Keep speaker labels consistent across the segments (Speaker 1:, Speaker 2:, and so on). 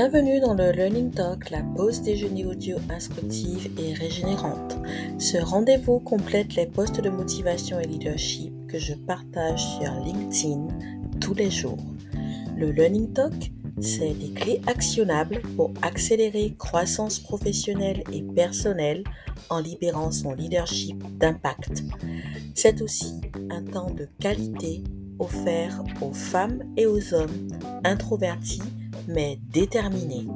Speaker 1: Bienvenue dans le Learning Talk, la pause déjeuner audio instructive et régénérante. Ce rendez-vous complète les postes de motivation et leadership que je partage sur LinkedIn tous les jours. Le Learning Talk, c'est des clés actionnables pour accélérer croissance professionnelle et personnelle en libérant son leadership d'impact. C'est aussi un temps de qualité offert aux femmes et aux hommes introvertis mais déterminés.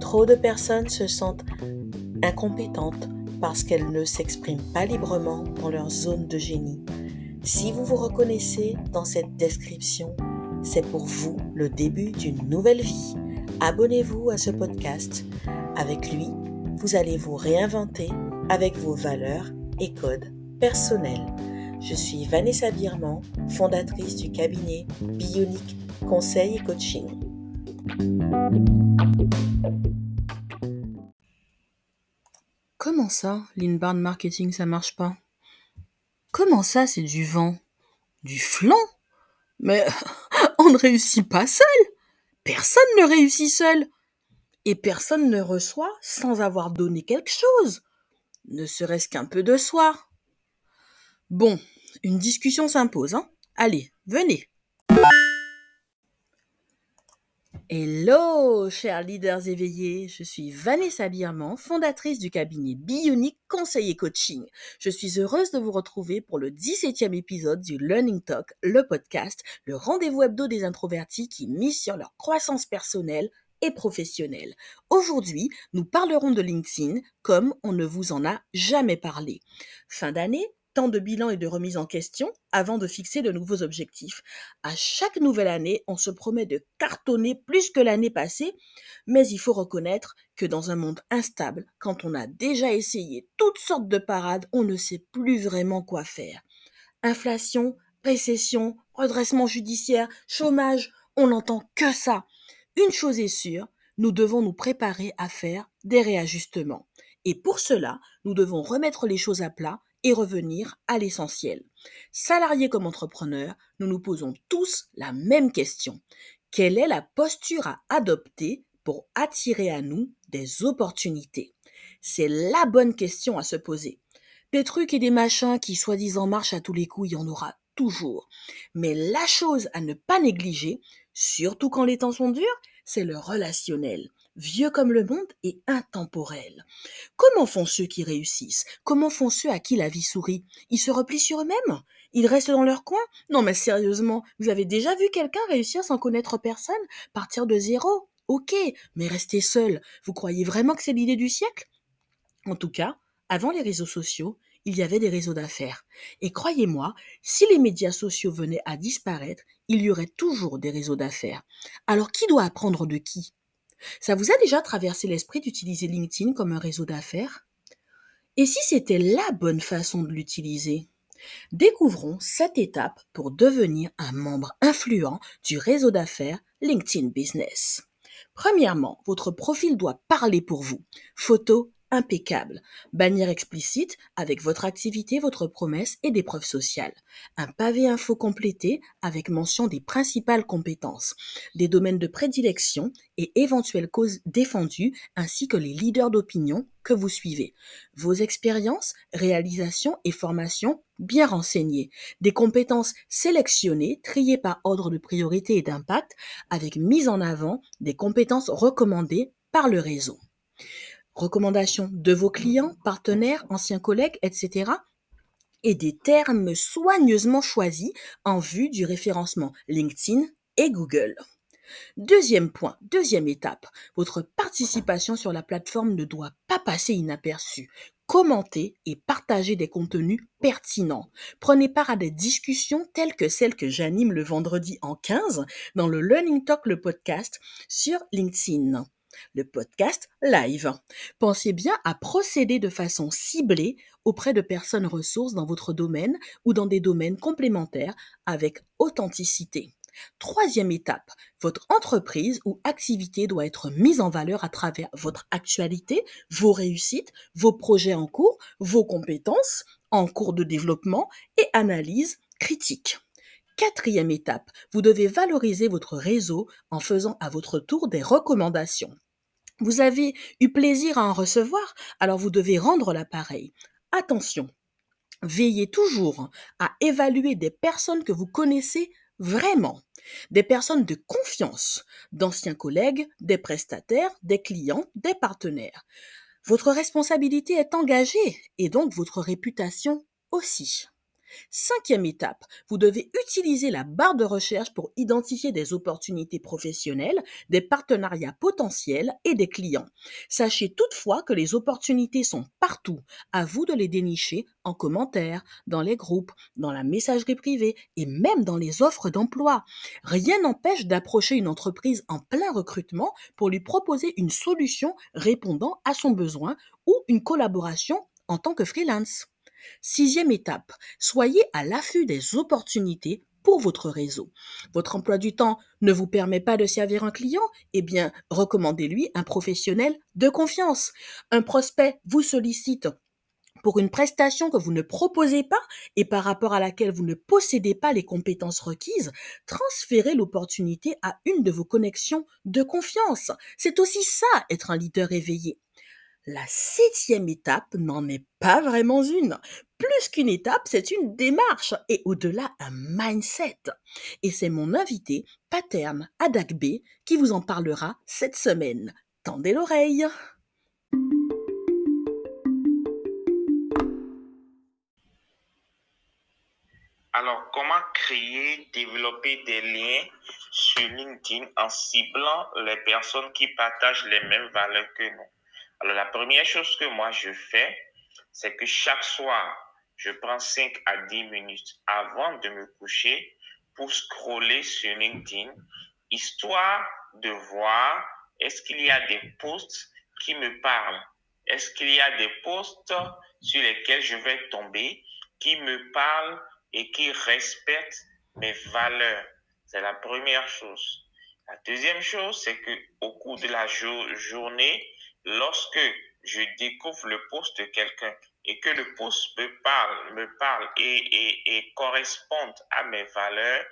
Speaker 1: Trop de personnes se sentent incompétentes parce qu'elles ne s'expriment pas librement dans leur zone de génie. Si vous vous reconnaissez dans cette description, c'est pour vous le début d'une nouvelle vie. Abonnez-vous à ce podcast. Avec lui, vous allez vous réinventer avec vos valeurs et codes personnels. Je suis Vanessa Birman, fondatrice du cabinet Bionic Conseil et Coaching.
Speaker 2: Comment ça, l'inbound marketing, ça marche pas? Comment ça, c'est du vent? Du flanc Mais on ne réussit pas seul! Personne ne réussit seul! Et personne ne reçoit sans avoir donné quelque chose, ne serait-ce qu'un peu de soi. Bon, une discussion s'impose, hein. Allez, venez Hello, chers leaders éveillés, je suis Vanessa Birman, fondatrice du cabinet Bionic Conseil et Coaching. Je suis heureuse de vous retrouver pour le 17e épisode du Learning Talk, le podcast, le rendez-vous hebdo des introvertis qui misent sur leur croissance personnelle et professionnelle. Aujourd'hui, nous parlerons de LinkedIn comme on ne vous en a jamais parlé. Fin d'année, temps de bilan et de remise en question avant de fixer de nouveaux objectifs. À chaque nouvelle année, on se promet de cartonner plus que l'année passée, mais il faut reconnaître que dans un monde instable, quand on a déjà essayé toutes sortes de parades, on ne sait plus vraiment quoi faire. Inflation, récession, redressement judiciaire, chômage, on n'entend que ça. Une chose est sûre, nous devons nous préparer à faire des réajustements. Et pour cela, nous devons remettre les choses à plat et revenir à l'essentiel. Salariés comme entrepreneurs, nous nous posons tous la même question. Quelle est la posture à adopter pour attirer à nous des opportunités? C'est la bonne question à se poser. Des trucs et des machins qui soi-disant marchent à tous les coups, il y en aura toujours. Mais la chose à ne pas négliger, surtout quand les temps sont durs, c'est le relationnel vieux comme le monde et intemporel. Comment font ceux qui réussissent? Comment font ceux à qui la vie sourit? Ils se replient sur eux-mêmes? Ils restent dans leur coin? Non mais sérieusement, vous avez déjà vu quelqu'un réussir sans connaître personne? Partir de zéro? Ok, mais rester seul, vous croyez vraiment que c'est l'idée du siècle? En tout cas, avant les réseaux sociaux, il y avait des réseaux d'affaires. Et croyez-moi, si les médias sociaux venaient à disparaître, il y aurait toujours des réseaux d'affaires. Alors qui doit apprendre de qui? Ça vous a déjà traversé l'esprit d'utiliser LinkedIn comme un réseau d'affaires? Et si c'était la bonne façon de l'utiliser? Découvrons cette étape pour devenir un membre influent du réseau d'affaires LinkedIn Business. Premièrement, votre profil doit parler pour vous. Photo, impeccable. Bannière explicite avec votre activité, votre promesse et des preuves sociales. Un pavé info complété avec mention des principales compétences, des domaines de prédilection et éventuelles causes défendues ainsi que les leaders d'opinion que vous suivez. Vos expériences, réalisations et formations bien renseignées. Des compétences sélectionnées, triées par ordre de priorité et d'impact avec mise en avant des compétences recommandées par le réseau recommandations de vos clients, partenaires, anciens collègues, etc. et des termes soigneusement choisis en vue du référencement LinkedIn et Google. Deuxième point, deuxième étape, votre participation sur la plateforme ne doit pas passer inaperçue. Commentez et partagez des contenus pertinents. Prenez part à des discussions telles que celles que j'anime le vendredi en 15 dans le Learning Talk, le podcast sur LinkedIn le podcast live. Pensez bien à procéder de façon ciblée auprès de personnes ressources dans votre domaine ou dans des domaines complémentaires avec authenticité. Troisième étape, votre entreprise ou activité doit être mise en valeur à travers votre actualité, vos réussites, vos projets en cours, vos compétences en cours de développement et analyse critique. Quatrième étape, vous devez valoriser votre réseau en faisant à votre tour des recommandations. Vous avez eu plaisir à en recevoir, alors vous devez rendre l'appareil. Attention, veillez toujours à évaluer des personnes que vous connaissez vraiment, des personnes de confiance, d'anciens collègues, des prestataires, des clients, des partenaires. Votre responsabilité est engagée et donc votre réputation aussi. Cinquième étape, vous devez utiliser la barre de recherche pour identifier des opportunités professionnelles, des partenariats potentiels et des clients. Sachez toutefois que les opportunités sont partout. À vous de les dénicher en commentaire, dans les groupes, dans la messagerie privée et même dans les offres d'emploi. Rien n'empêche d'approcher une entreprise en plein recrutement pour lui proposer une solution répondant à son besoin ou une collaboration en tant que freelance. Sixième étape, soyez à l'affût des opportunités pour votre réseau. Votre emploi du temps ne vous permet pas de servir un client Eh bien, recommandez-lui un professionnel de confiance. Un prospect vous sollicite pour une prestation que vous ne proposez pas et par rapport à laquelle vous ne possédez pas les compétences requises, transférez l'opportunité à une de vos connexions de confiance. C'est aussi ça, être un leader éveillé. La septième étape n'en est pas vraiment une. Plus qu'une étape, c'est une démarche et au-delà un mindset. Et c'est mon invité, Paterne Adakbe, qui vous en parlera cette semaine. Tendez l'oreille.
Speaker 3: Alors, comment créer, développer des liens sur LinkedIn en ciblant les personnes qui partagent les mêmes valeurs que nous? Alors, la première chose que moi je fais, c'est que chaque soir, je prends 5 à 10 minutes avant de me coucher pour scroller sur LinkedIn, histoire de voir est-ce qu'il y a des posts qui me parlent? Est-ce qu'il y a des posts sur lesquels je vais tomber qui me parlent et qui respectent mes valeurs? C'est la première chose. La deuxième chose, c'est que au cours de la journée, lorsque je découvre le poste de quelqu'un et que le poste me parle, me parle et, et, et corresponde à mes valeurs,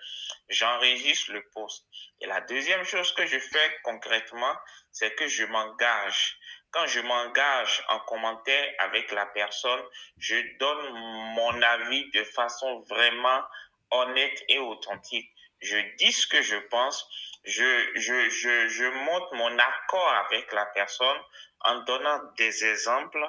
Speaker 3: j'enregistre le poste. Et la deuxième chose que je fais concrètement, c'est que je m'engage. Quand je m'engage en commentaire avec la personne, je donne mon avis de façon vraiment honnête et authentique. Je dis ce que je pense je, je, je, je montre mon accord avec la personne en donnant des exemples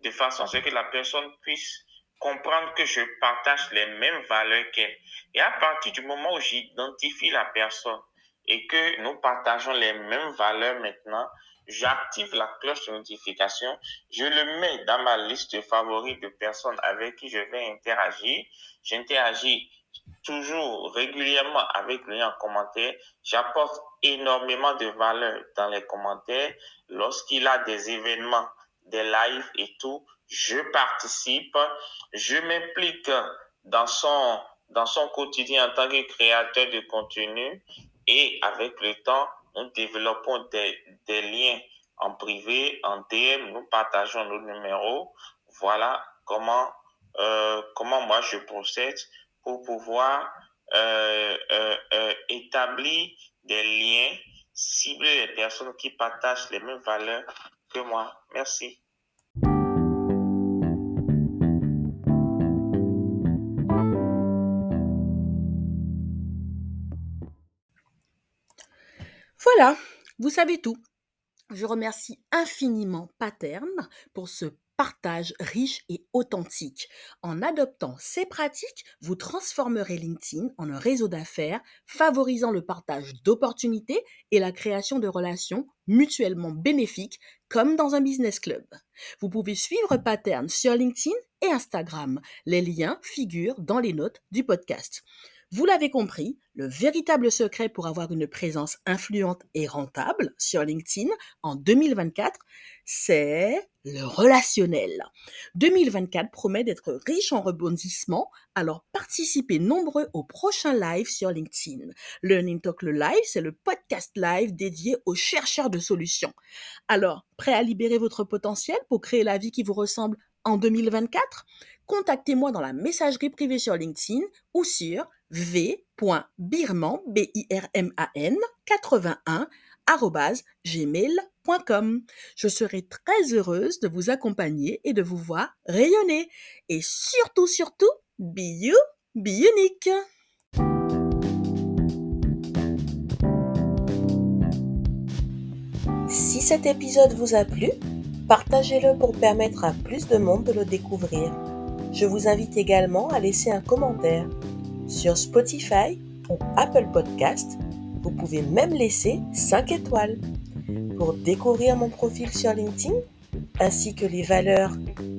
Speaker 3: de façon à ce que la personne puisse comprendre que je partage les mêmes valeurs qu'elle. Et à partir du moment où j'identifie la personne et que nous partageons les mêmes valeurs maintenant, j'active la cloche de notification, je le mets dans ma liste de favoris de personnes avec qui je vais interagir. J'interagis toujours régulièrement avec lui en commentaire. J'apporte énormément de valeur dans les commentaires. Lorsqu'il a des événements, des lives et tout, je participe, je m'implique dans son, dans son quotidien en tant que créateur de contenu et avec le temps, nous développons des, des liens en privé, en DM, nous partageons nos numéros. Voilà comment, euh, comment moi je procède pour pouvoir euh, euh, euh, établir des liens, cibler les personnes qui partagent les mêmes valeurs que moi. Merci.
Speaker 2: Voilà, vous savez tout. Je remercie infiniment Paterne pour ce partage riche et authentique. En adoptant ces pratiques, vous transformerez LinkedIn en un réseau d'affaires favorisant le partage d'opportunités et la création de relations mutuellement bénéfiques comme dans un business club. Vous pouvez suivre Pattern sur LinkedIn et Instagram. Les liens figurent dans les notes du podcast. Vous l'avez compris, le véritable secret pour avoir une présence influente et rentable sur LinkedIn en 2024, c'est le relationnel. 2024 promet d'être riche en rebondissements, alors participez nombreux au prochain live sur LinkedIn. Learning Talk le live, c'est le podcast live dédié aux chercheurs de solutions. Alors, prêt à libérer votre potentiel pour créer la vie qui vous ressemble en 2024 Contactez-moi dans la messagerie privée sur LinkedIn ou sur
Speaker 4: v.birman, B-I-R-M-A-N, 81, gmail.com. Je serai très heureuse de vous accompagner et de vous voir rayonner. Et surtout, surtout, be you, be unique.
Speaker 2: Si cet épisode vous a plu, partagez-le pour permettre à plus de monde de le découvrir. Je vous invite également à laisser un commentaire sur Spotify ou Apple Podcast. Vous pouvez même laisser 5 étoiles. Pour découvrir mon profil sur LinkedIn, ainsi que les valeurs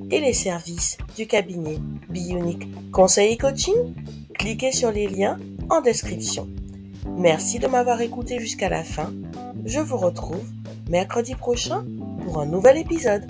Speaker 2: et les services du cabinet Bionic Conseil et Coaching, cliquez sur les liens en description. Merci de m'avoir écouté jusqu'à la fin. Je vous retrouve mercredi prochain pour un nouvel épisode.